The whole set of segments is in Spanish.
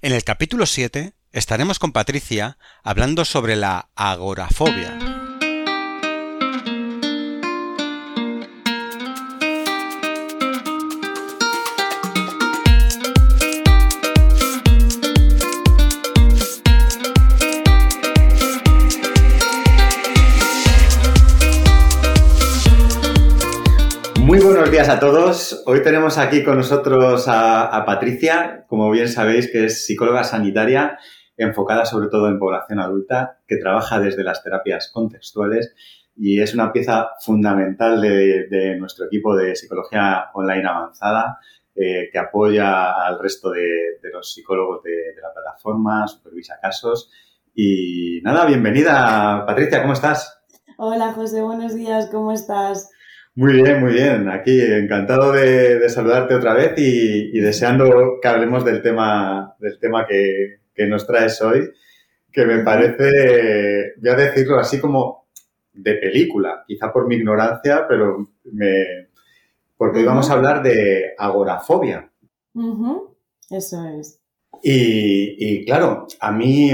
En el capítulo 7 estaremos con Patricia hablando sobre la agorafobia. Días a todos. Hoy tenemos aquí con nosotros a, Patricia, como bien sabéis, que es psicóloga sanitaria enfocada sobre todo en población adulta, que trabaja desde las terapias contextuales y es una pieza fundamental de, nuestro equipo de psicología online avanzada eh, que apoya al resto de, los psicólogos de, de la plataforma, supervisa casos. Y nada, bienvenida Patricia, ¿cómo estás? Hola José, buenos días, ¿cómo estás? Muy bien, muy bien. Aquí encantado de, saludarte otra vez y, deseando que hablemos del tema, del tema que, nos traes hoy, que me parece, voy a decirlo así como de película, quizá por mi ignorancia, pero me, porque hoy vamos a hablar de agorafobia. Eso es. Y, claro, a mí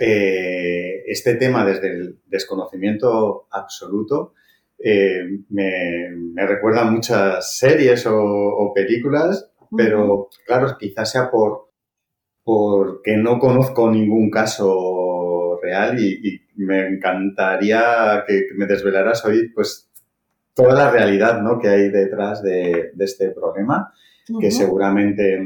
eh, este tema desde el desconocimiento absoluto, eh, me, recuerdan muchas series o, películas, pero claro, quizás sea por porque no conozco ningún caso real y, me encantaría que, me desvelaras hoy pues toda la realidad ¿no? que hay detrás de, este problema, que seguramente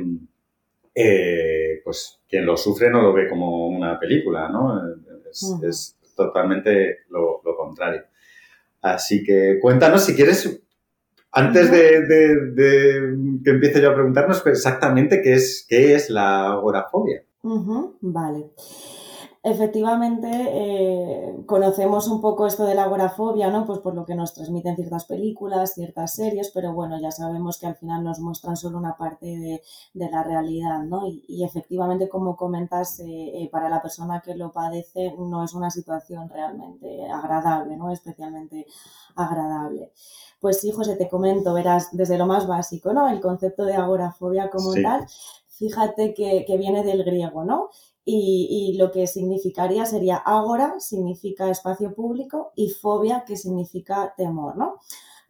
eh, pues quien lo sufre no lo ve como una película, ¿no? Es, totalmente lo contrario. Así que cuéntanos si quieres, antes de, que empiece yo a preguntarnos pues, exactamente qué es, qué es la agorafobia. vale. Efectivamente, eh, conocemos un poco esto de la agorafobia, ¿no? Pues por lo que nos transmiten ciertas películas, ciertas series, pero bueno, ya sabemos que al final nos muestran solo una parte de, la realidad, ¿no? Y, efectivamente, como comentas, eh, eh, para la persona que lo padece no es una situación realmente agradable, ¿no? Especialmente agradable. Pues sí, José, te comento, verás, desde lo más básico, ¿no? El concepto de agorafobia como tal, fíjate que, que viene del griego, ¿no? Y, lo que significaría sería agora, significa espacio público, y fobia, que significa temor, ¿no?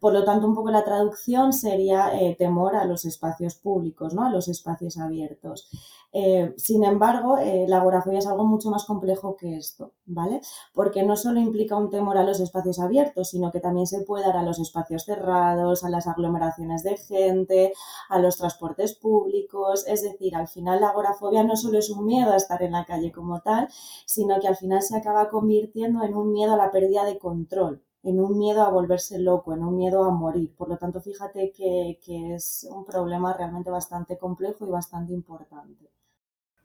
Por lo tanto, un poco la traducción sería eh, temor a los espacios públicos, ¿no? a los espacios abiertos. Eh, sin embargo, eh, la agorafobia es algo mucho más complejo que esto, ¿vale? Porque no solo implica un temor a los espacios abiertos, sino que también se puede dar a los espacios cerrados, a las aglomeraciones de gente, a los transportes públicos. Es decir, al final la agorafobia no solo es un miedo a estar en la calle como tal, sino que al final se acaba convirtiendo en un miedo a la pérdida de control en un miedo a volverse loco, en un miedo a morir. Por lo tanto, fíjate que, es un problema realmente bastante complejo y bastante importante.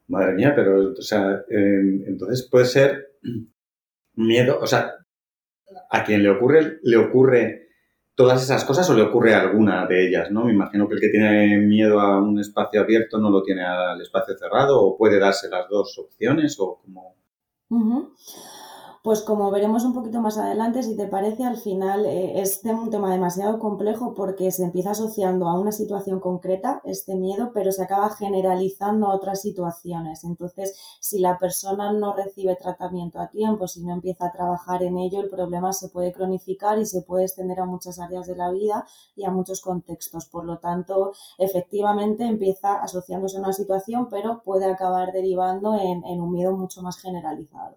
Madre mía, pero, o sea, entonces puede ser miedo, o sea, a quien le ocurre, le ocurre todas esas cosas o le ocurre alguna de ellas, ¿no? Me imagino que el que tiene miedo a un espacio abierto no lo tiene al espacio cerrado o puede darse las dos opciones o como... Pues como veremos un poquito más adelante, si te parece, al final eh, es un tema demasiado complejo porque se empieza asociando a una situación concreta, este miedo, pero se acaba generalizando a otras situaciones. Entonces, si la persona no recibe tratamiento a tiempo, si no empieza a trabajar en ello, el problema se puede cronificar y se puede extender a muchas áreas de la vida y a muchos contextos. Por lo tanto, efectivamente empieza asociándose a una situación, pero puede acabar derivando en un miedo mucho más generalizado.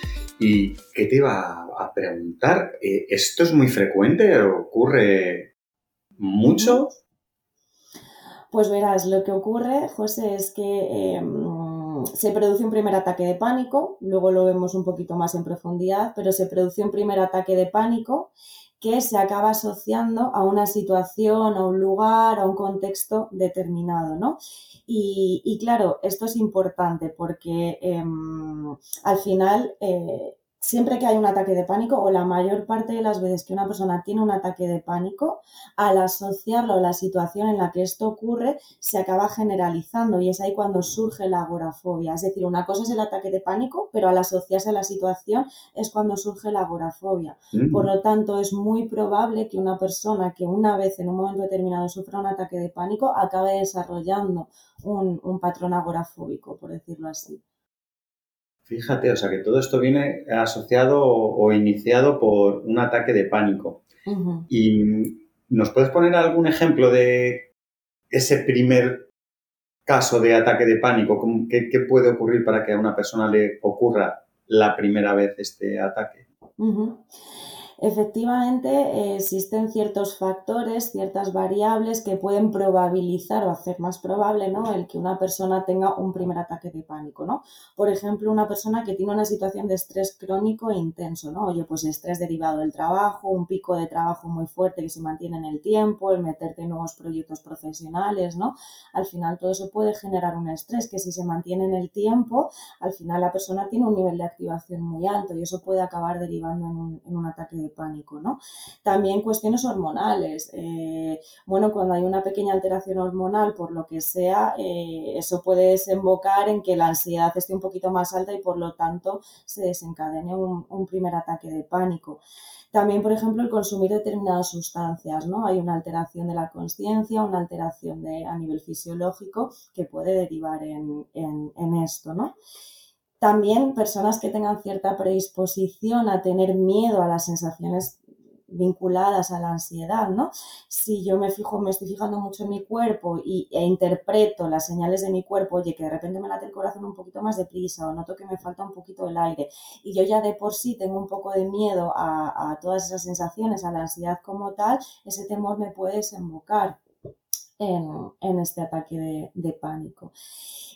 ¿Y qué te iba a preguntar? Eh, ¿Esto es muy frecuente? ¿Ocurre mucho? Pues verás, lo que ocurre, José, es que em, se produce un primer ataque de pánico, luego lo vemos un poquito más en profundidad, pero se produce un primer ataque de pánico que se acaba asociando a una situación, a un lugar, a un contexto determinado, ¿no? Y, claro, esto es importante porque em, al final eh, siempre que hay un ataque de pánico o la mayor parte de las veces que una persona tiene un ataque de pánico, al asociarlo a la situación en la que esto ocurre, se acaba generalizando y es ahí cuando surge la agorafobia. Es decir, una cosa es el ataque de pánico, pero al asociarse a la situación es cuando surge la agorafobia. Mm. Por lo tanto, es muy probable que una persona que una vez en un momento determinado sufra un ataque de pánico acabe desarrollando un, un patrón agorafóbico, por decirlo así. Fíjate, o sea que todo esto viene asociado o, iniciado por un ataque de pánico. ¿Y nos puedes poner algún ejemplo de ese primer caso de ataque de pánico? ¿Qué, puede ocurrir para que a una persona le ocurra la primera vez este ataque? Efectivamente, existen ciertos factores, ciertas variables que pueden probabilizar o hacer más probable ¿no? el que una persona tenga un primer ataque de pánico. ¿no? Por ejemplo, una persona que tiene una situación de estrés crónico e intenso, ¿no? Oye, pues estrés derivado del trabajo, un pico de trabajo muy fuerte que se mantiene en el tiempo, el meterte en nuevos proyectos profesionales, ¿no? Al final todo eso puede generar un estrés que si se mantiene en el tiempo, al final la persona tiene un nivel de activación muy alto y eso puede acabar derivando en un, en un ataque de pánico, ¿no? También cuestiones hormonales. Eh, bueno, cuando hay una pequeña alteración hormonal, por lo que sea, eh, eso puede desembocar en que la ansiedad esté un poquito más alta y por lo tanto se desencadene un, primer ataque de pánico. También, por ejemplo, el consumir determinadas sustancias, ¿no? Hay una alteración de la conciencia, una alteración a nivel fisiológico que puede derivar en, en esto, ¿no? También personas que tengan cierta predisposición a tener miedo a las sensaciones vinculadas a la ansiedad, ¿no? Si yo me fijo, me estoy fijando mucho en mi cuerpo y, e interpreto las señales de mi cuerpo, oye, que de repente me late el corazón un poquito más deprisa o noto que me falta un poquito el aire y yo ya de por sí tengo un poco de miedo a, todas esas sensaciones, a la ansiedad como tal, ese temor me puede desembocar en, este ataque de pánico.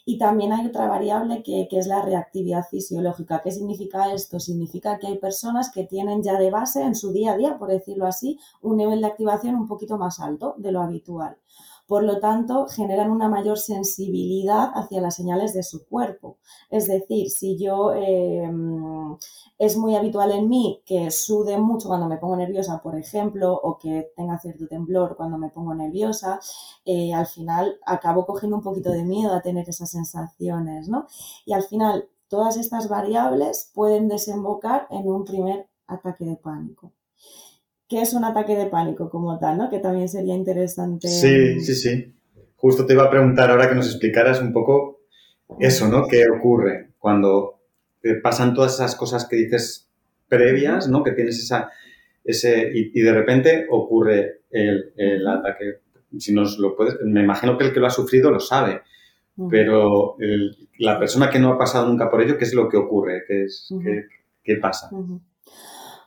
Y también hay otra variable que, es la reactividad fisiológica. ¿Qué significa esto? Significa que hay personas que tienen ya de base en su día a día, por decirlo así, un nivel de activación un poquito más alto de lo habitual. Por lo tanto, generan una mayor sensibilidad hacia las señales de su cuerpo. Es decir, si yo em, es muy habitual en mí que sude mucho cuando me pongo nerviosa, por ejemplo, o que tenga cierto temblor cuando me pongo nerviosa, eh, al final acabo cogiendo un poquito de miedo a tener esas sensaciones, ¿no? Y al final, todas estas variables pueden desembocar en un primer ataque de pánico. ¿Qué es un ataque de pánico como tal, ¿no? Que también sería interesante. Sí, sí, sí. Justo te iba a preguntar ahora que nos explicaras un poco eso, ¿no? ¿Qué ocurre cuando pasan todas esas cosas que dices previas, ¿no? Que tienes esa, ese, y, de repente ocurre el, ataque. Si nos lo puedes, me imagino que el que lo ha sufrido lo sabe, pero la persona que no ha pasado nunca por ello, ¿qué es lo que ocurre? ¿Qué, es, qué, pasa?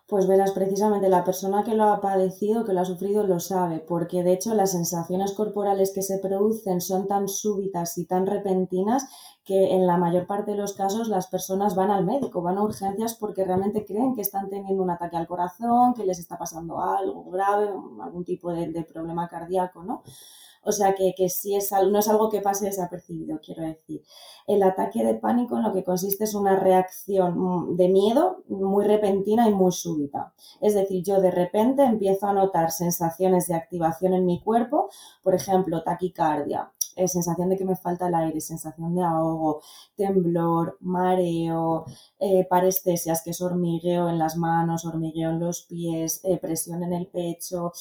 Pues verás, precisamente la persona que lo ha padecido, que lo ha sufrido, lo sabe, porque de hecho las sensaciones corporales que se producen son tan súbitas y tan repentinas que en la mayor parte de los casos las personas van al médico, van a urgencias porque realmente creen que están teniendo un ataque al corazón, que les está pasando algo grave, algún tipo de, problema cardíaco, ¿no? O sea que, que sí es, no es algo que pase desapercibido, quiero decir. El ataque de pánico en lo que consiste es una reacción de miedo muy repentina y muy súbita. Es decir, yo de repente empiezo a notar sensaciones de activación en mi cuerpo, por ejemplo, taquicardia, eh, sensación de que me falta el aire, sensación de ahogo, temblor, mareo, eh, parestesias, que es hormigueo en las manos, hormigueo en los pies, eh, presión en el pecho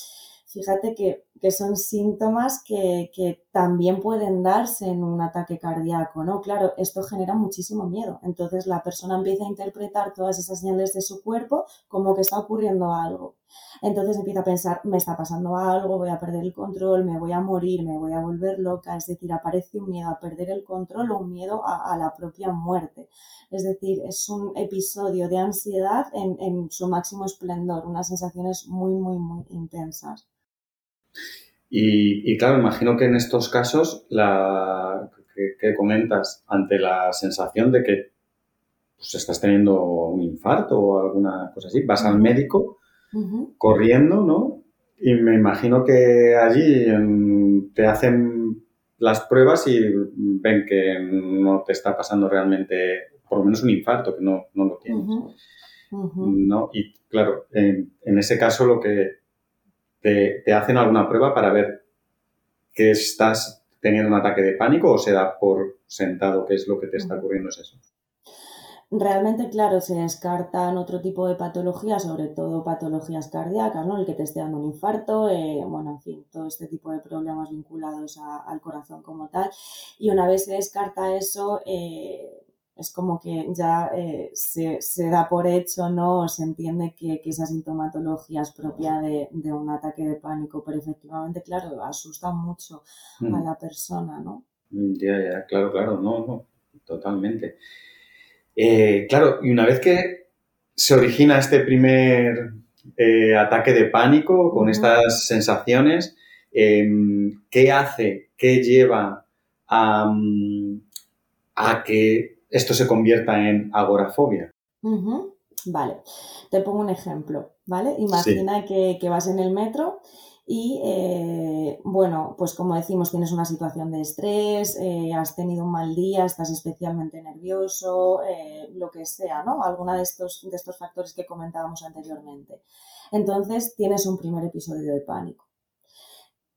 fíjate que, son síntomas que, también pueden darse en un ataque cardíaco, ¿no? Claro, esto genera muchísimo miedo. Entonces la persona empieza a interpretar todas esas señales de su cuerpo como que está ocurriendo algo. Entonces empieza a pensar, me está pasando algo, voy a perder el control, me voy a morir, me voy a volver loca. Es decir, aparece un miedo a perder el control o un miedo a, la propia muerte. Es decir, es un episodio de ansiedad en, en su máximo esplendor, unas sensaciones muy, muy, muy intensas. Y, claro, imagino que en estos casos, la que, comentas, ante la sensación de que pues, estás teniendo un infarto o alguna cosa así, vas al médico corriendo, ¿no? Y me imagino que allí em, te hacen las pruebas y ven que no te está pasando realmente, por lo menos un infarto, que no, no lo tienes. ¿no? Y claro, en, ese caso lo que te, te, hacen alguna prueba para ver que estás teniendo un ataque de pánico o se da por sentado que es lo que te está ocurriendo es eso. Realmente, claro, se descartan otro tipo de patologías, sobre todo patologías cardíacas, ¿no? El que te esté dando un infarto, eh, bueno, en fin, todo este tipo de problemas vinculados al corazón como tal. Y una vez se descarta eso, eh, es como que ya eh, se, da por hecho, ¿no? O se entiende que, esa sintomatología es propia de, un ataque de pánico, pero efectivamente, claro, asusta mucho a mm. la persona, ¿no? Ya, ya, claro, claro, no, no, totalmente. Eh, claro, y una vez que se origina este primer eh, ataque de pánico con estas sensaciones, em, ¿qué hace, qué lleva a, que esto se convierta en agorafobia? Vale, te pongo un ejemplo, ¿vale? Imagina que, que, vas en el metro y eh, bueno, pues como decimos, tienes una situación de estrés, eh, has tenido un mal día, estás especialmente nervioso, eh, lo que sea, ¿no? Alguna de estos, de estos factores que comentábamos anteriormente. Entonces tienes un primer episodio de pánico.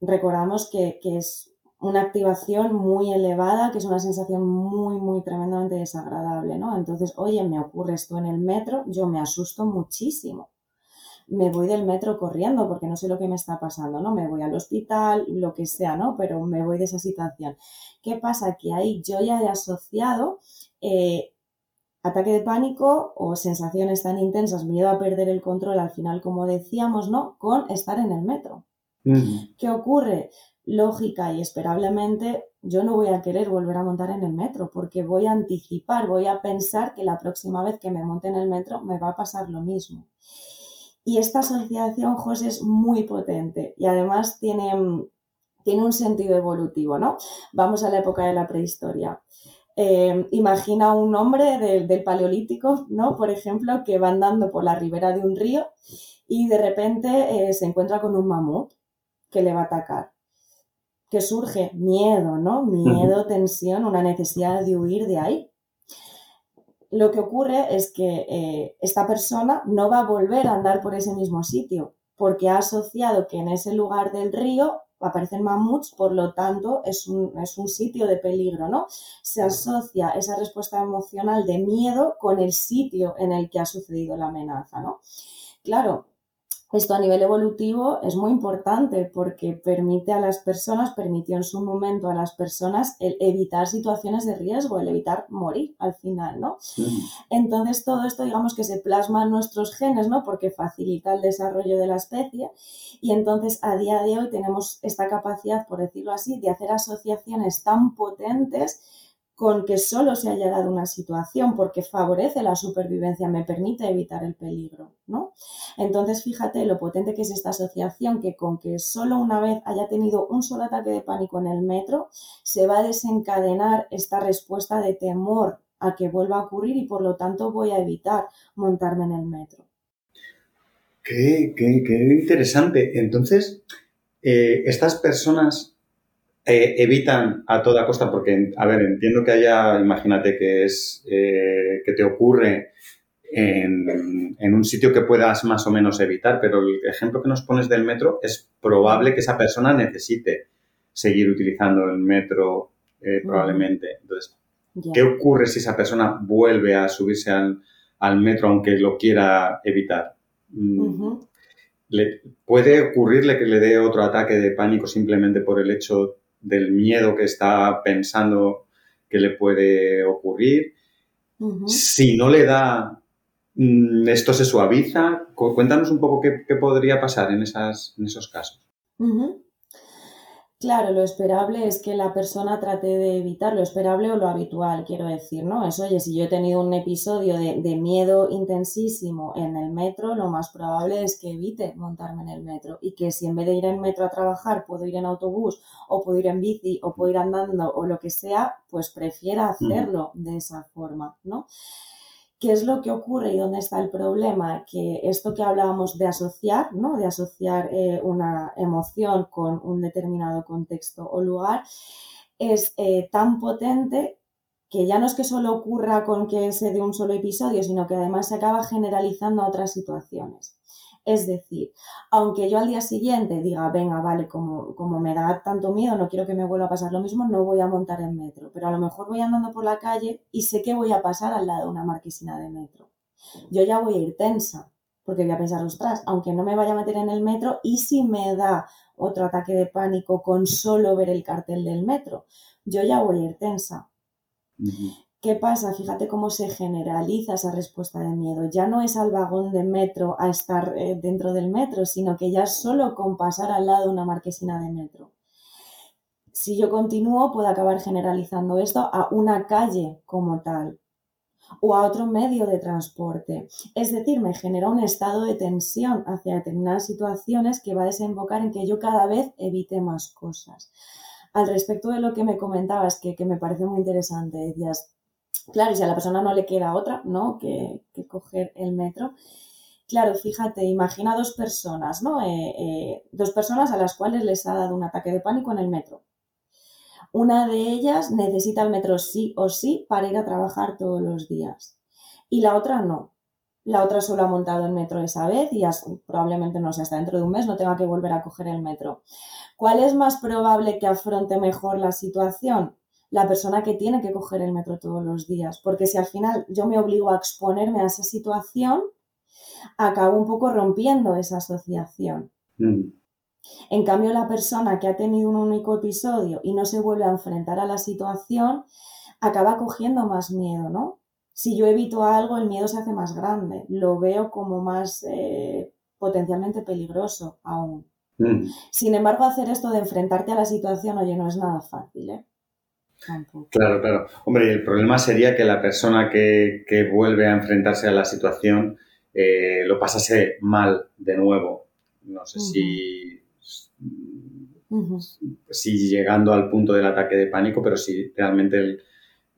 Recordamos que, que es una activación muy elevada, que es una sensación muy, muy tremendamente desagradable, ¿no? Entonces, oye, me ocurre esto en el metro, yo me asusto muchísimo me voy del metro corriendo porque no sé lo que me está pasando, ¿no? Me voy al hospital, lo que sea, ¿no? Pero me voy de esa situación. ¿Qué pasa? Que ahí yo ya he asociado eh, ataque de pánico o sensaciones tan intensas, miedo a perder el control al final, como decíamos, ¿no? Con estar en el metro. ¿Qué ocurre? Lógica y esperablemente yo no voy a querer volver a montar en el metro porque voy a anticipar, voy a pensar que la próxima vez que me monte en el metro me va a pasar lo mismo. Y esta asociación, José, es muy potente y además tiene, tiene un sentido evolutivo, ¿no? Vamos a la época de la prehistoria. Eh, imagina un hombre del paleolítico, ¿no? Por ejemplo, que va andando por la ribera de un río y de repente eh, se encuentra con un mamut que le va a atacar. Que surge miedo, ¿no? Miedo, tensión, una necesidad de huir de ahí lo que ocurre es que eh, esta persona no va a volver a andar por ese mismo sitio, porque ha asociado que en ese lugar del río aparecen mamuts, por lo tanto es un, es un sitio de peligro, ¿no? Se asocia esa respuesta emocional de miedo con el sitio en el que ha sucedido la amenaza, ¿no? Claro, esto a nivel evolutivo es muy importante porque permite a las personas, permitió en su momento a las personas el evitar situaciones de riesgo, el evitar morir al final, ¿no? Entonces todo esto digamos que se plasma en nuestros genes, ¿no? Porque facilita el desarrollo de la especie y entonces a día de hoy tenemos esta capacidad, por decirlo así, de hacer asociaciones tan potentes con que solo se haya dado una situación porque favorece la supervivencia, me permite evitar el peligro, ¿no? Entonces, fíjate lo potente que es esta asociación que con que solo una vez haya tenido un solo ataque de pánico en el metro, se va a desencadenar esta respuesta de temor a que vuelva a ocurrir y por lo tanto voy a evitar montarme en el metro. Qué, interesante. Entonces, eh, estas personas eh, evitan a toda costa, porque, a ver, entiendo que haya, imagínate que es, eh, que te ocurre en, un sitio que puedas más o menos evitar, pero el ejemplo que nos pones del metro es probable que esa persona necesite seguir utilizando el metro eh, probablemente. Entonces, ¿qué ocurre si esa persona vuelve a subirse al, metro aunque lo quiera evitar? Mm, ¿Puede ocurrirle que le dé otro ataque de pánico simplemente por el hecho del miedo que está pensando que le puede ocurrir. Si no le da, mm, esto se suaviza. Cuéntanos un poco qué, podría pasar en, esas, en esos casos. Claro, lo esperable es que la persona trate de evitar lo esperable o lo habitual, quiero decir, ¿no? Es, oye, si yo he tenido un episodio de, miedo intensísimo en el metro, lo más probable es que evite montarme en el metro y que si en vez de ir en metro a trabajar puedo ir en autobús o puedo ir en bici o puedo ir andando o lo que sea, pues prefiera hacerlo de esa forma, ¿no? ¿Qué es lo que ocurre y dónde está el problema? Que esto que hablábamos de asociar, ¿no? De asociar eh, una emoción con un determinado contexto o lugar, es eh, tan potente que ya no es que solo ocurra con que se dé un solo episodio, sino que además se acaba generalizando a otras situaciones. Es decir, aunque yo al día siguiente diga, venga, vale, como, como me da tanto miedo, no quiero que me vuelva a pasar lo mismo, no voy a montar en metro, pero a lo mejor voy andando por la calle y sé que voy a pasar al lado de una marquesina de metro. Yo ya voy a ir tensa, porque voy a pensar, ostras, aunque no me vaya a meter en el metro, ¿y si me da otro ataque de pánico con solo ver el cartel del metro? Yo ya voy a ir tensa. ¿Qué pasa? Fíjate cómo se generaliza esa respuesta de miedo. Ya no es al vagón de metro a estar eh, dentro del metro, sino que ya solo con pasar al lado de una marquesina de metro. Si yo continúo, puedo acabar generalizando esto a una calle como tal o a otro medio de transporte. Es decir, me genera un estado de tensión hacia determinadas situaciones que va a desembocar en que yo cada vez evite más cosas. Al respecto de lo que me comentabas, que, que me parece muy interesante, decías, Claro, y si a la persona no le queda otra, ¿no? Que, coger el metro. Claro, fíjate, imagina dos personas, ¿no? Eh, eh, dos personas a las cuales les ha dado un ataque de pánico en el metro. Una de ellas necesita el metro sí o sí para ir a trabajar todos los días. Y la otra no. La otra solo ha montado el metro esa vez y probablemente no sé, hasta dentro de un mes no tenga que volver a coger el metro. ¿Cuál es más probable que afronte mejor la situación? La persona que tiene que coger el metro todos los días. Porque si al final yo me obligo a exponerme a esa situación, acabo un poco rompiendo esa asociación. Mm. En cambio, la persona que ha tenido un único episodio y no se vuelve a enfrentar a la situación, acaba cogiendo más miedo, ¿no? Si yo evito algo, el miedo se hace más grande, lo veo como más eh, potencialmente peligroso aún. Mm. Sin embargo, hacer esto de enfrentarte a la situación, oye, no es nada fácil, ¿eh? Claro, claro. Hombre, el problema sería que la persona que, vuelve a enfrentarse a la situación eh, lo pasase mal de nuevo. No sé si, si llegando al punto del ataque de pánico, pero si realmente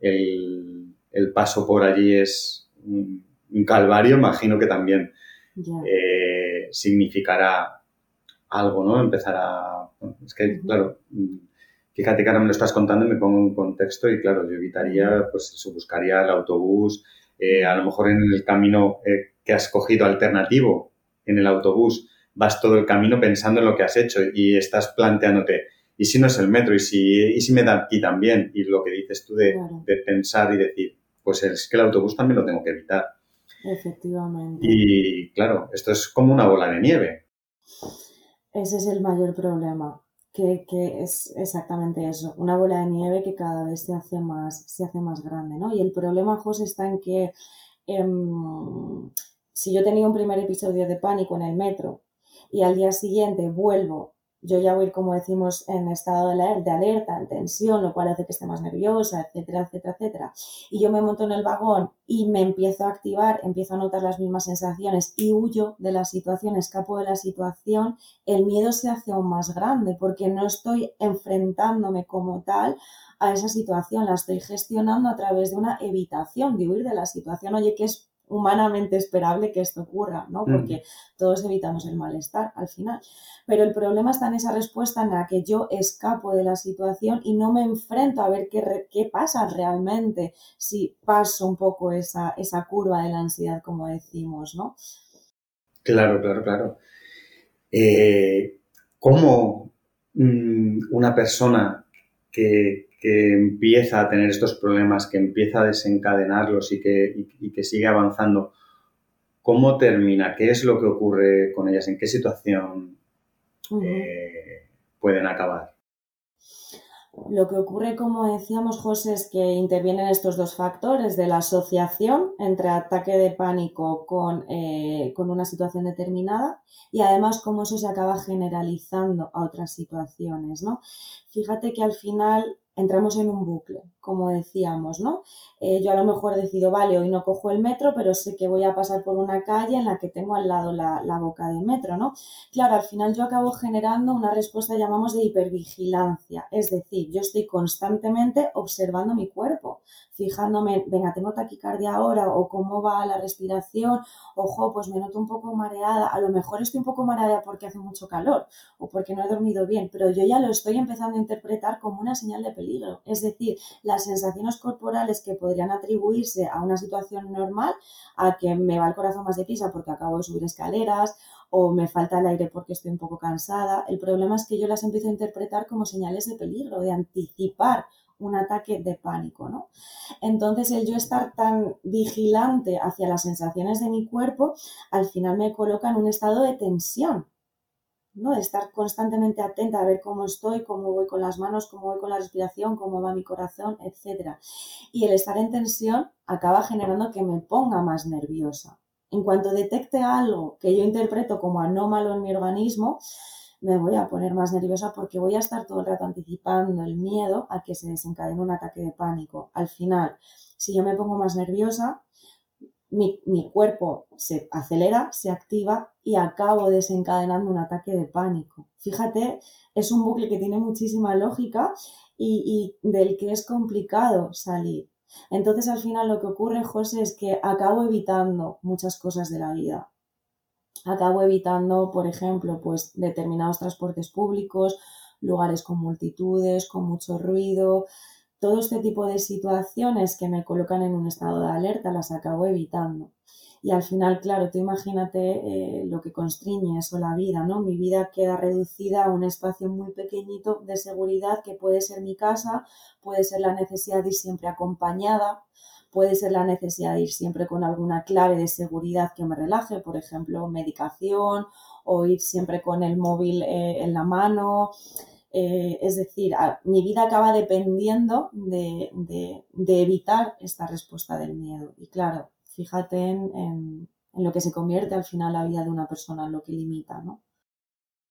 el, paso por allí es un, calvario, imagino que también eh, significará algo, ¿no? Empezar a... Es que, claro fíjate que ahora me lo estás contando y me pongo en contexto y claro, yo evitaría, pues eso, buscaría el autobús, eh, a lo mejor en el camino eh, que has cogido alternativo, en el autobús, vas todo el camino pensando en lo que has hecho y estás planteándote, ¿y si no es el metro? ¿Y si, y si me da aquí también? Y lo que dices tú de, de pensar y decir, pues es que el autobús también lo tengo que evitar. Efectivamente. Y claro, esto es como una bola de nieve. Ese es el mayor problema que, es exactamente eso, una bola de nieve que cada vez se hace más, se hace más grande, ¿no? Y el problema, José, está en que em, si yo tenía un primer episodio de pánico en el metro y al día siguiente vuelvo yo ya voy, como decimos, en estado de alerta, en tensión, lo cual hace que esté más nerviosa, etcétera, etcétera, etcétera. Y yo me monto en el vagón y me empiezo a activar, empiezo a notar las mismas sensaciones y huyo de la situación, escapo de la situación, el miedo se hace aún más grande porque no estoy enfrentándome como tal a esa situación, la estoy gestionando a través de una evitación, de huir de la situación. Oye, que es humanamente esperable que esto ocurra, ¿no? Mm. Porque todos evitamos el malestar al final. Pero el problema está en esa respuesta en la que yo escapo de la situación y no me enfrento a ver qué, qué pasa realmente si paso un poco esa, esa curva de la ansiedad, como decimos, ¿no? Claro, claro, claro. Eh, ¿Cómo mm, una persona que, que empieza a tener estos problemas, que empieza a desencadenarlos y que, que sigue avanzando, ¿cómo termina? ¿Qué es lo que ocurre con ellas? ¿En qué situación eh, pueden acabar? Lo que ocurre, como decíamos, José, es que intervienen estos dos factores de la asociación entre ataque de pánico con, eh, con, una situación determinada y además cómo eso se acaba generalizando a otras situaciones, ¿no? Fíjate que al final entramos en un bucle. Como decíamos, ¿no? Eh, yo a lo mejor decido, vale, hoy no cojo el metro, pero sé que voy a pasar por una calle en la que tengo al lado la, la boca del metro, ¿no? Claro, al final yo acabo generando una respuesta, llamamos, de hipervigilancia. Es decir, yo estoy constantemente observando mi cuerpo, fijándome, venga, tengo taquicardia ahora, o cómo va la respiración, ojo, pues me noto un poco mareada, a lo mejor estoy un poco mareada porque hace mucho calor o porque no he dormido bien, pero yo ya lo estoy empezando a interpretar como una señal de peligro. Es decir, las sensaciones corporales que podrían atribuirse a una situación normal, a que me va el corazón más deprisa porque acabo de subir escaleras o me falta el aire porque estoy un poco cansada. El problema es que yo las empiezo a interpretar como señales de peligro, de anticipar un ataque de pánico, ¿no? Entonces, el yo estar tan vigilante hacia las sensaciones de mi cuerpo, al final me coloca en un estado de tensión, ¿no? De estar constantemente atenta a ver cómo estoy, cómo voy con las manos, cómo voy con la respiración, cómo va mi corazón, etc. Y el estar en tensión acaba generando que me ponga más nerviosa. En cuanto detecte algo que yo interpreto como anómalo en mi organismo, me voy a poner más nerviosa porque voy a estar todo el rato anticipando el miedo a que se desencadene un ataque de pánico. Al final, si yo me pongo más nerviosa, mi, cuerpo se acelera, se activa y acabo desencadenando un ataque de pánico. Fíjate, es un bucle que tiene muchísima lógica y, y del que es complicado salir. Entonces, al final lo que ocurre, José, es que acabo evitando muchas cosas de la vida acabo evitando, por ejemplo, pues determinados transportes públicos, lugares con multitudes, con mucho ruido, todo este tipo de situaciones que me colocan en un estado de alerta las acabo evitando. Y al final, claro, tú imagínate eh, lo que constriñe eso la vida, ¿no? Mi vida queda reducida a un espacio muy pequeñito de seguridad que puede ser mi casa, puede ser la necesidad de ir siempre acompañada, Puede ser la necesidad de ir siempre con alguna clave de seguridad que me relaje, por ejemplo, medicación o ir siempre con el móvil eh, en la mano. Eh, es decir, mi vida acaba dependiendo de, evitar esta respuesta del miedo. Y claro, fíjate en, lo que se convierte al final la vida de una persona, en lo que limita, ¿no?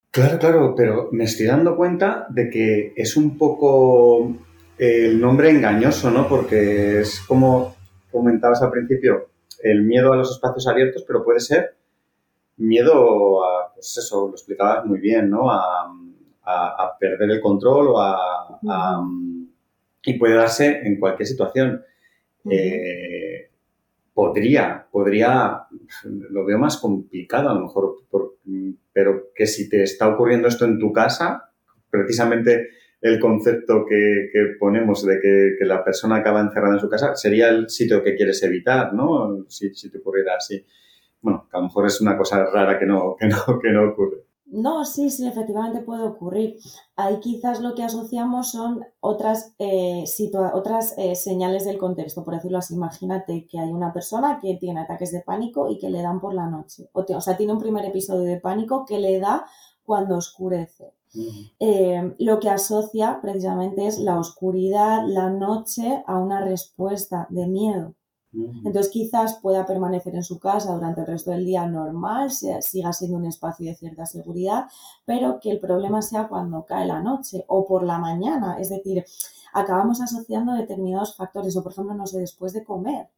Claro, claro, pero me estoy dando cuenta de que es un poco el nombre engañoso, ¿no? Porque es como comentabas al principio, el miedo a los espacios abiertos, pero puede ser miedo a, pues eso, lo explicabas muy bien, ¿no? Perder el control o a, y puede darse en cualquier situación. Eh, podría, podría, lo veo más complicado a lo mejor, pero que si te está ocurriendo esto en tu casa, precisamente el concepto que, ponemos de que, la persona acaba encerrada en su casa, sería el sitio que quieres evitar, ¿no? Si, te ocurriera así. Bueno, que a lo mejor es una cosa rara que no, que no, que no ocurre. No, sí, sí, efectivamente puede ocurrir. Ahí quizás lo que asociamos son otras, eh, otras eh, señales del contexto, por decirlo así. Imagínate que hay una persona que tiene ataques de pánico y que le dan por la noche. O, o sea, tiene un primer episodio de pánico que le da cuando oscurece. Eh, lo que asocia precisamente es la oscuridad, la noche, a una respuesta de miedo. Entonces quizás pueda permanecer en su casa durante el resto del día normal, siga siendo un espacio de cierta seguridad, pero que el problema sea cuando cae la noche o por la mañana. Es decir, acabamos asociando determinados factores o por ejemplo, no sé, después de comer.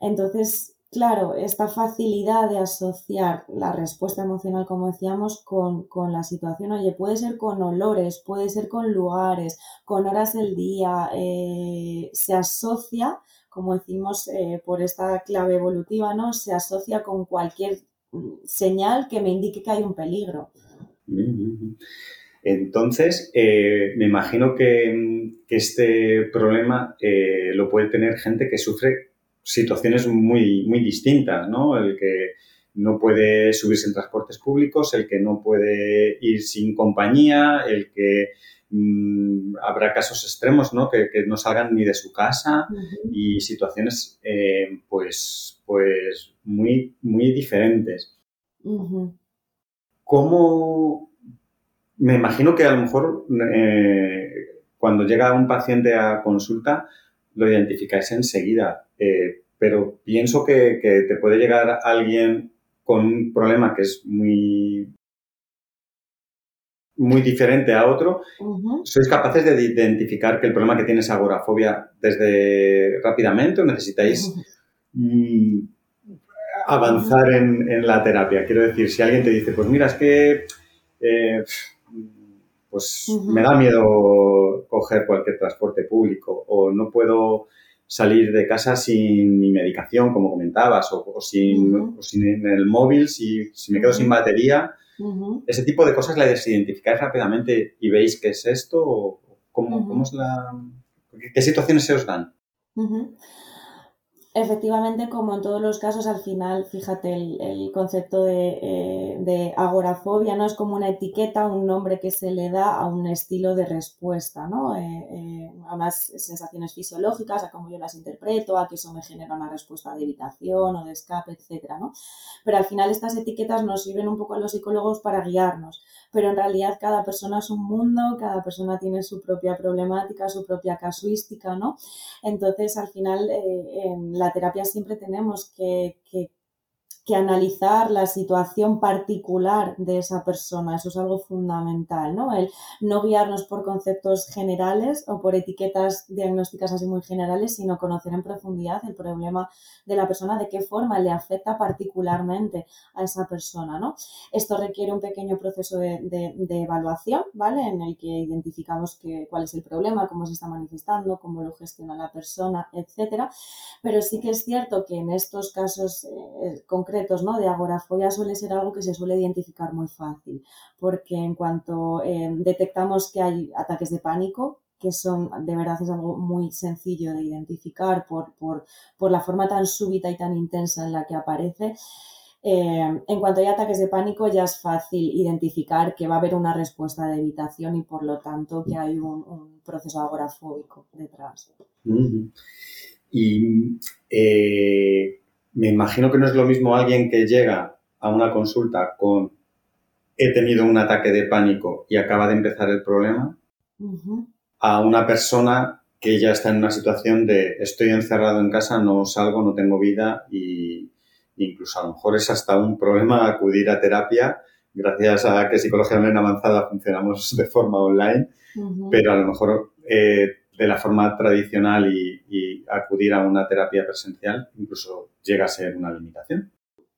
Entonces, Claro, esta facilidad de asociar la respuesta emocional, como decíamos, con, la situación, oye, puede ser con olores, puede ser con lugares, con horas del día, eh, se asocia, como decimos, eh, por esta clave evolutiva, ¿no? Se asocia con cualquier mm, señal que me indique que hay un peligro. Entonces, eh, me imagino que este problema lo puede tener gente que sufre situaciones muy, muy distintas, ¿no? El que no puede subirse en transportes públicos, el que no puede ir sin compañía, el que mm, habrá casos extremos, ¿no? Que, no salgan ni de su casa y situaciones, eh, pues, pues muy, muy diferentes. ¿Cómo? Me imagino que a lo mejor eh, cuando llega un paciente a consulta, lo identificáis enseguida. Eh, pero pienso que, te puede llegar alguien con un problema que es muy muy diferente a otro, ¿sois capaces de identificar que el problema que tiene es agorafobia desde rápidamente o necesitáis mm, avanzar en, la terapia? Quiero decir, si alguien te dice, pues mira, es que eh, pues me da miedo coger cualquier transporte público o no puedo salir de casa sin mi medicación, como comentabas, o, sin, el móvil, si, me quedo sin batería. Ese tipo de cosas las identificáis rápidamente y veis qué es esto o cómo, es la... ¿Qué situaciones se os dan? Efectivamente, como en todos los casos, al final, fíjate, el, concepto de, eh, de, agorafobia no es como una etiqueta, un nombre que se le da a un estilo de respuesta, ¿no? Eh, eh, a unas sensaciones fisiológicas, a cómo yo las interpreto, a que eso me genera una respuesta de evitación o de escape, etcétera, ¿no? Pero al final estas etiquetas nos sirven un poco a los psicólogos para guiarnos pero en realidad cada persona es un mundo, cada persona tiene su propia problemática, su propia casuística, ¿no? Entonces, al final, eh, en la terapia siempre tenemos que, que que analizar la situación particular de esa persona. Eso es algo fundamental, ¿no? El no guiarnos por conceptos generales o por etiquetas diagnósticas así muy generales, sino conocer en profundidad el problema de la persona, de qué forma le afecta particularmente a esa persona, ¿no? Esto requiere un pequeño proceso de, evaluación, ¿vale? En el que identificamos cuál es el problema, cómo se está manifestando, cómo lo gestiona la persona, etcétera. Pero sí que es cierto que en estos casos eh, concretos ¿no? de agorafobia suele ser algo que se suele identificar muy fácil, porque en cuanto eh, detectamos que hay ataques de pánico, que son, de verdad es algo muy sencillo de identificar por, por, la forma tan súbita y tan intensa en la que aparece, eh, en cuanto hay ataques de pánico ya es fácil identificar que va a haber una respuesta de evitación y por lo tanto que hay un, proceso agorafóbico detrás. Y eh, me imagino que no es lo mismo alguien que llega a una consulta con he tenido un ataque de pánico y acaba de empezar el problema, a una persona que ya está en una situación de estoy encerrado en casa, no salgo, no tengo vida y incluso a lo mejor es hasta un problema acudir a terapia. Gracias a que Psicología Online Avanzada funcionamos de forma online, pero a lo mejor eh, de la forma tradicional y, acudir a una terapia presencial incluso llega a ser una limitación.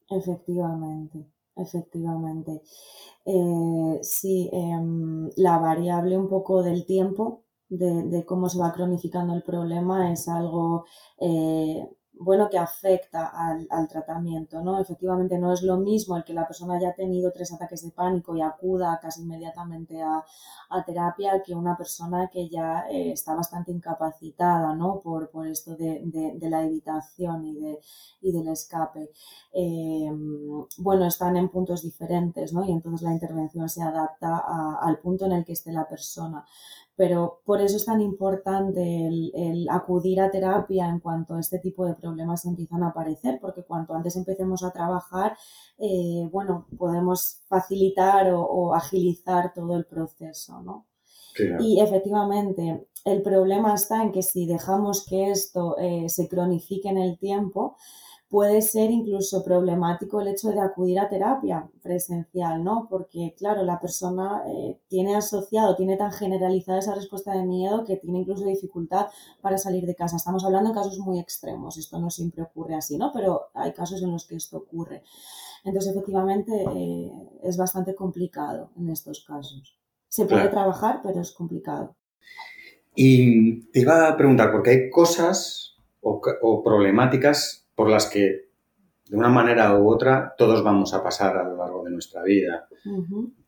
Efectivamente, efectivamente. Eh, sí, em, la variable un poco del tiempo, de, cómo se va cronificando el problema, es algo eh, bueno, que afecta al, tratamiento, ¿no? Efectivamente no es lo mismo el que la persona haya tenido tres ataques de pánico y acuda casi inmediatamente a, terapia que una persona que ya eh, está bastante incapacitada, ¿no? Por, esto de, la evitación y, de, del escape. Eh, bueno, están en puntos diferentes, ¿no? Y entonces la intervención se adapta al punto en el que esté la persona pero por eso es tan importante el, acudir a terapia en cuanto a este tipo de problemas empiezan a aparecer, porque cuanto antes empecemos a trabajar, eh, bueno, podemos facilitar o, agilizar todo el proceso, ¿no? Y efectivamente, el problema está en que si dejamos que esto eh, se cronifique en el tiempo, puede ser incluso problemático el hecho de acudir a terapia presencial, ¿no? Porque, claro, la persona eh, tiene asociado, tiene tan generalizada esa respuesta de miedo que tiene incluso dificultad para salir de casa. Estamos hablando de casos muy extremos, esto no siempre ocurre así, ¿no? Pero hay casos en los que esto ocurre. Entonces, efectivamente, eh, es bastante complicado en estos casos. Se puede trabajar, pero es complicado. Y te iba a preguntar, porque hay cosas o problemáticas por las que de una manera u otra todos vamos a pasar a lo largo de nuestra vida.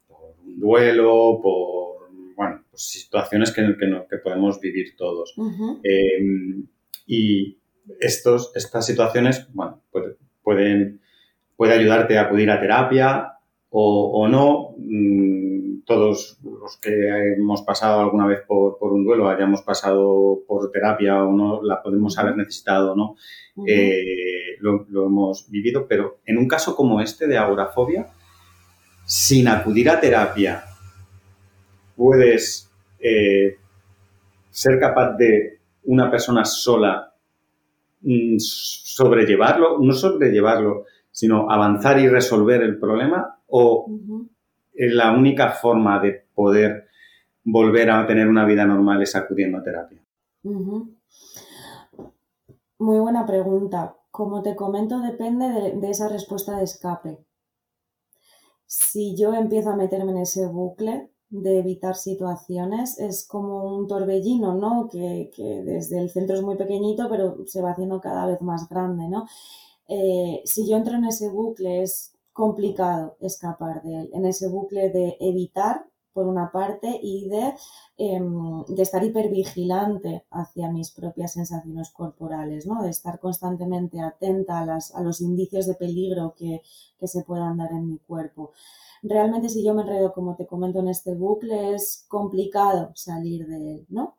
Por un duelo, por bueno, pues situaciones que, que, podemos vivir todos. Em, y estos, estas situaciones bueno, pueden, puede ayudarte a acudir a terapia o, o no. Mm, todos los que hemos pasado alguna vez por, por, un duelo, hayamos pasado por terapia o no, la podemos haber necesitado o no. Eh, lo, hemos vivido, pero en un caso como este de agorafobia, sin acudir a terapia, puedes eh, ser capaz de una persona sola mm, sobrellevarlo, no sobrellevarlo, sino avanzar y resolver el problema o la única forma de poder volver a tener una vida normal es acudiendo a terapia. Muy buena pregunta. Como te comento, depende de, esa respuesta de escape. Si yo empiezo a meterme en ese bucle de evitar situaciones, es como un torbellino, ¿no? Que, desde el centro es muy pequeñito, pero se va haciendo cada vez más grande, ¿no? Eh, si yo entro en ese bucle, es complicado escapar de él, en ese bucle de evitar por una parte, y de, em, de, estar hipervigilante hacia mis propias sensaciones corporales, ¿no? de estar constantemente atenta a, las, a los indicios de peligro que, que, se puedan dar en mi cuerpo. Realmente si yo me enredo, como te comento, en este bucle, es complicado salir de él, ¿no?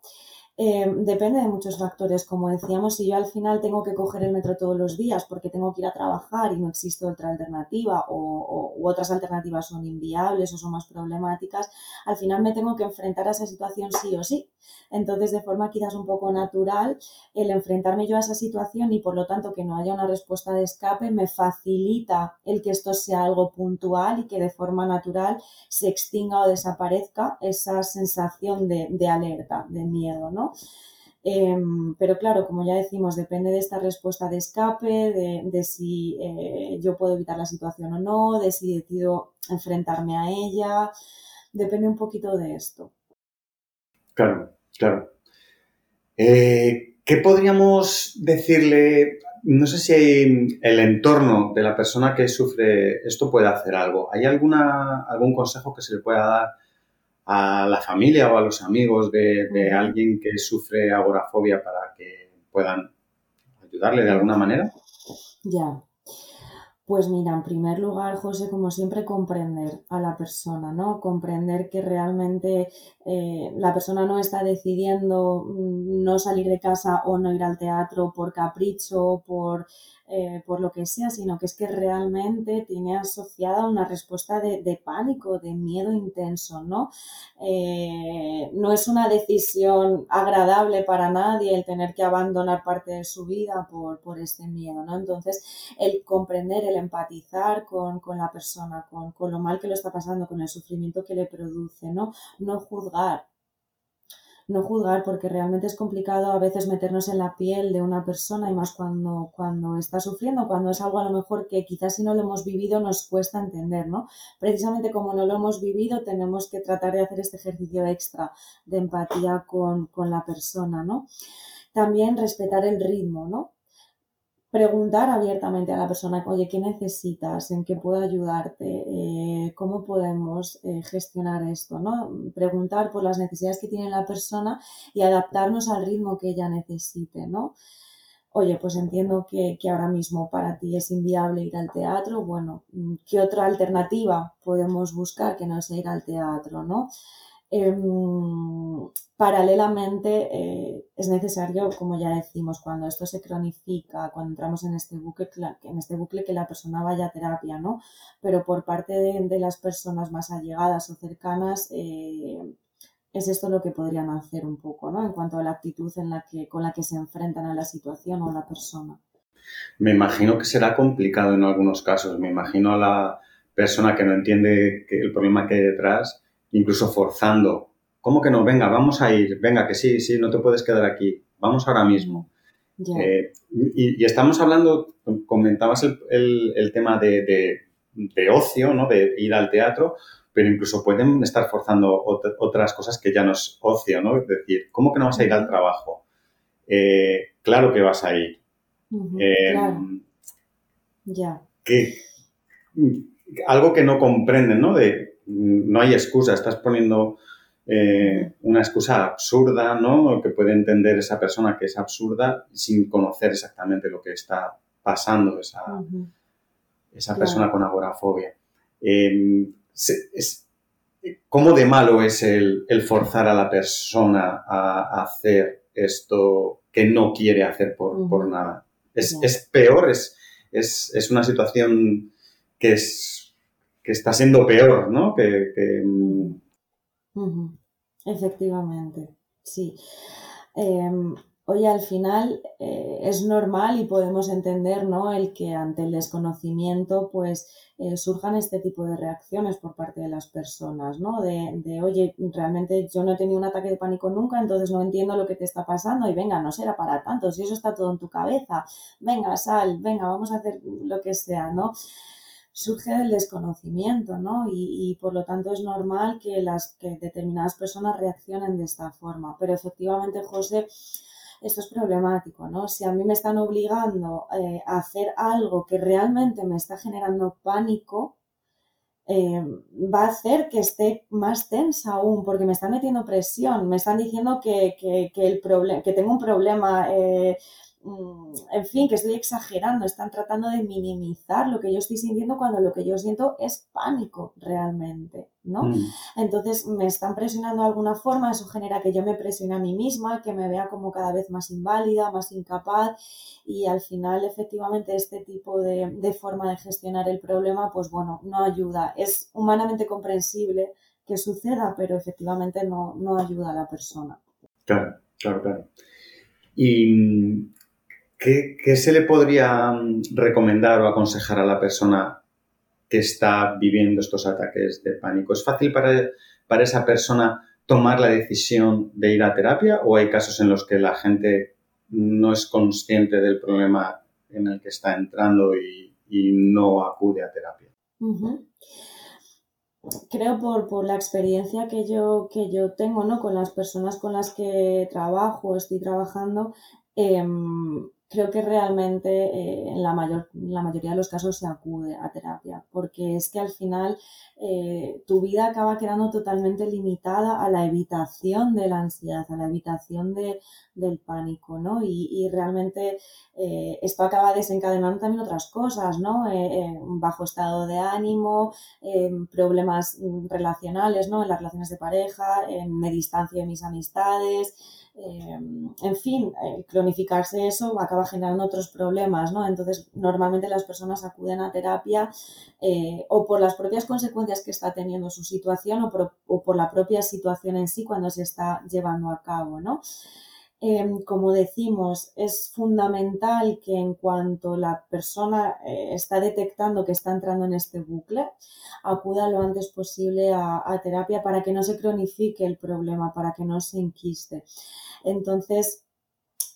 Eh, depende de muchos factores. Como decíamos, si yo al final tengo que coger el metro todos los días porque tengo que ir a trabajar y no existe otra alternativa o, otras alternativas son inviables o son más problemáticas, al final me tengo que enfrentar a esa situación sí o sí. Entonces, de forma quizás un poco natural, el enfrentarme yo a esa situación y por lo tanto que no haya una respuesta de escape me facilita el que esto sea algo puntual y que de forma natural se extinga o desaparezca esa sensación de alerta, de miedo, ¿no? Em, pero claro, como ya decimos, depende de esta respuesta de escape, de, si eh, yo puedo evitar la situación o no, de si decido enfrentarme a ella, depende un poquito de esto. Claro, claro. Eh, ¿Qué podríamos decirle? No sé si el entorno de la persona que sufre esto puede hacer algo. ¿Hay alguna, algún consejo que se le pueda dar a la familia o a los amigos de, alguien que sufre agorafobia para que puedan ayudarle de alguna manera? Ya. Pues mira, en primer lugar, José, como siempre, comprender a la persona, ¿no? Comprender que realmente eh, la persona no está decidiendo mm, no salir de casa o no ir al teatro por capricho, por eh, por lo que sea, sino que es que realmente tiene asociada una respuesta de, pánico, de miedo intenso, ¿no? Eh, no es una decisión agradable para nadie el tener que abandonar parte de su vida por, este miedo, ¿no? Entonces, el comprender, el empatizar con, la persona, con, con, lo mal que lo está pasando, con el sufrimiento que le produce, ¿no? No juzgar, no juzgar porque realmente es complicado a veces meternos en la piel de una persona y más cuando, cuando está sufriendo, cuando es algo a lo mejor que quizás si no lo hemos vivido nos cuesta entender, ¿no? Precisamente como no lo hemos vivido tenemos que tratar de hacer este ejercicio extra de empatía con, con la persona, ¿no? También respetar el ritmo, ¿no? Preguntar abiertamente a la persona, oye, ¿qué necesitas? ¿En qué puedo ayudarte? Eh, ¿Cómo podemos eh, gestionar esto? ¿no? Preguntar por las necesidades que tiene la persona y adaptarnos al ritmo que ella necesite, ¿no? Oye, pues entiendo que, que ahora mismo para ti es inviable ir al teatro. Bueno, ¿qué otra alternativa podemos buscar que no sea ir al teatro, ¿no? Em, paralelamente eh, es necesario, como ya decimos, cuando esto se cronifica, cuando entramos en este bucle, en este bucle que la persona vaya a terapia, ¿no? Pero por parte de, las personas más allegadas o cercanas, eh, es esto lo que podrían hacer un poco, ¿no? En cuanto a la actitud en la que, con la que se enfrentan a la situación o a la persona. Me imagino que será complicado en algunos casos. Me imagino a la persona que no entiende el problema que hay detrás incluso forzando. ¿Cómo que no? Venga, vamos a ir, venga, que sí, sí, no te puedes quedar aquí, vamos ahora mismo. Eh, y, estamos hablando, comentabas el, tema de, ocio, ¿no? De ir al teatro, pero incluso pueden estar forzando otras cosas que ya no es ocio, ¿no? Es decir, ¿cómo que no vas a ir al trabajo? Eh, claro que vas a ir. Eh, ya. Que, algo que no comprenden, ¿no? De no hay excusa, estás poniendo eh, una excusa absurda, ¿no? Que puede entender esa persona que es absurda sin conocer exactamente lo que está pasando esa, esa persona con agorafobia. Em, ¿Cómo de malo es el, forzar a la persona a, hacer esto que no quiere hacer por, nada? Es, peor, es, es, una situación que es que está siendo peor, ¿no? Que. Efectivamente, sí. Em, oye, al final eh, es normal y podemos entender, ¿no? El que ante el desconocimiento, pues, eh, surjan este tipo de reacciones por parte de las personas, ¿no? De, oye, realmente yo no he tenido un ataque de pánico nunca, entonces no entiendo lo que te está pasando y venga, no será para tanto, si eso está todo en tu cabeza, venga, sal, venga, vamos a hacer lo que sea, ¿no? Surge del desconocimiento, ¿no? Y, por lo tanto es normal que las que determinadas personas reaccionen de esta forma. Pero efectivamente, José, esto es problemático, ¿no? Si a mí me están obligando eh, a hacer algo que realmente me está generando pánico, eh, va a hacer que esté más tensa aún, porque me están metiendo presión, me están diciendo que, el que tengo un problema eh, en fin, que estoy exagerando, están tratando de minimizar lo que yo estoy sintiendo cuando lo que yo siento es pánico realmente, ¿no? Mm. Entonces me están presionando de alguna forma, eso genera que yo me presione a mí misma, que me vea como cada vez más inválida, más incapaz y al final efectivamente este tipo de, de forma de gestionar el problema, pues bueno, no ayuda. Es humanamente comprensible que suceda, pero efectivamente no, no ayuda a la persona. Claro, claro, claro. Y ¿Qué, se le podría mm, recomendar o aconsejar a la persona que está viviendo estos ataques de pánico? ¿Es fácil para, para esa persona tomar la decisión de ir a terapia o hay casos en los que la gente no es consciente del problema en el que está entrando y, no acude a terapia? Creo por, por, la experiencia que yo, que yo tengo ¿no? con las personas con las que trabajo, estoy trabajando, em, creo que realmente eh, en la, mayor, la mayoría de los casos se acude a terapia, porque es que al final eh, tu vida acaba quedando totalmente limitada a la evitación de la ansiedad, a la evitación de, del pánico, ¿no? Y, y realmente eh, esto acaba desencadenando también otras cosas, ¿no? un bajo estado de ánimo, problemas relacionales, ¿no? En las relaciones de pareja, en me distancio de mis amistades, Em, en fin, eh, cronificarse eso acaba generando otros problemas, ¿no? Entonces, normalmente las personas acuden a terapia eh, o por las propias consecuencias que está teniendo su situación o por, o por la propia situación en sí cuando se está llevando a cabo, ¿no? Em, como decimos, es fundamental que en cuanto la persona eh, está detectando que está entrando en este bucle, acuda lo antes posible a, terapia para que no se cronifique el problema, para que no se enquiste. Entonces,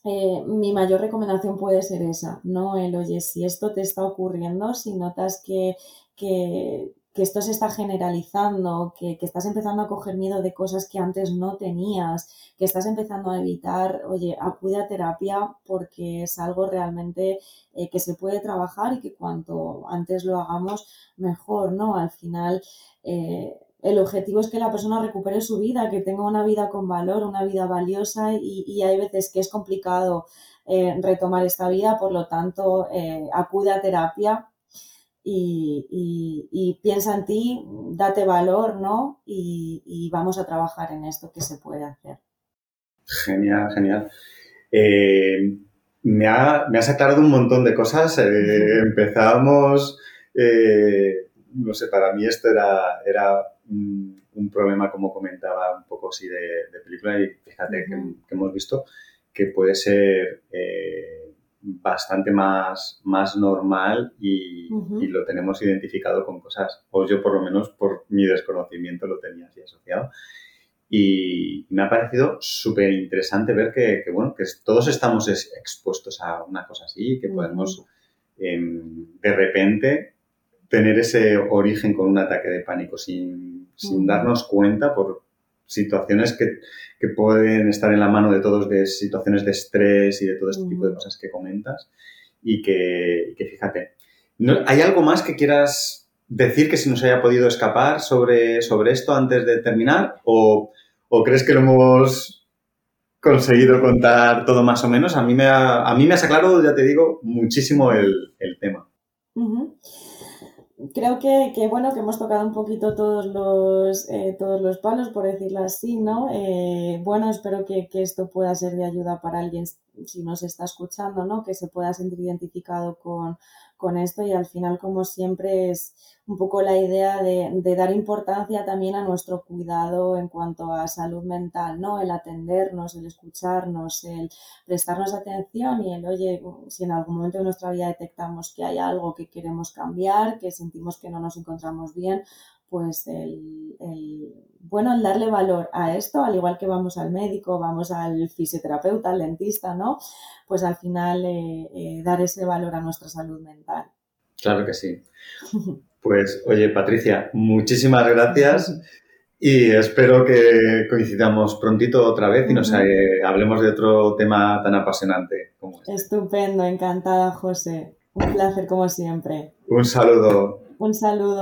eh, mi mayor recomendación puede ser esa, ¿no? El, oye, si esto te está ocurriendo, si notas que, que que esto se está generalizando, que, estás empezando a coger miedo de cosas que antes no tenías, que estás empezando a evitar, oye, acude a terapia porque es algo realmente eh, que se puede trabajar y que cuanto antes lo hagamos, mejor, ¿no? Al final, eh, el objetivo es que la persona recupere su vida, que tenga una vida con valor, una vida valiosa y, hay veces que es complicado eh, retomar esta vida, por lo tanto, acude a terapia y, piensa en ti, date valor, ¿no? Y, vamos a trabajar en esto que se puede hacer. Genial, genial. Eh, me, ha, me, has aclarado un montón de cosas. Eh, empezábamos, eh, no sé, para mí esto era, era un, problema, como comentaba, un poco así de, película y fíjate que, que, hemos visto que puede ser bastante más, más normal y, lo tenemos identificado con cosas, o yo por lo menos por mi desconocimiento lo tenía así asociado. Y me ha parecido súper interesante ver que, bueno, que todos estamos expuestos a una cosa así, que podemos em, de repente tener ese origen con un ataque de pánico sin, sin darnos cuenta por situaciones que que pueden estar en la mano de todos de situaciones de estrés y de todo este tipo de cosas que comentas y que, fíjate, ¿hay algo más que quieras decir que se nos haya podido escapar sobre, sobre esto antes de terminar o, crees que lo hemos conseguido contar todo más o menos? A mí me, ha, a mí me has aclarado, ya te digo, muchísimo el, tema creo que, bueno, que hemos tocado un poquito todos los, eh, todos los palos, por decirlo así, ¿no? Eh, bueno, espero que, esto pueda ser de ayuda para alguien si nos está escuchando, ¿no? Que se pueda sentir identificado con, con esto y al final, como siempre, es un poco la idea de, dar importancia también a nuestro cuidado en cuanto a salud mental, ¿no? El atendernos, el escucharnos, el prestarnos atención y el, oye, si en algún momento de nuestra vida detectamos que hay algo que queremos cambiar, que sentimos que no nos encontramos bien, pues el, bueno, el darle valor a esto, al igual que vamos al médico, vamos al fisioterapeuta, al dentista, ¿no? Pues al final eh, eh, dar ese valor a nuestra salud mental. Claro que sí. Pues, oye, Patricia, muchísimas gracias y espero que coincidamos prontito otra vez y nos eh, hablemos de otro tema tan apasionante como este. Estupendo, encantada, José. Un placer como siempre. Un saludo. Un saludo.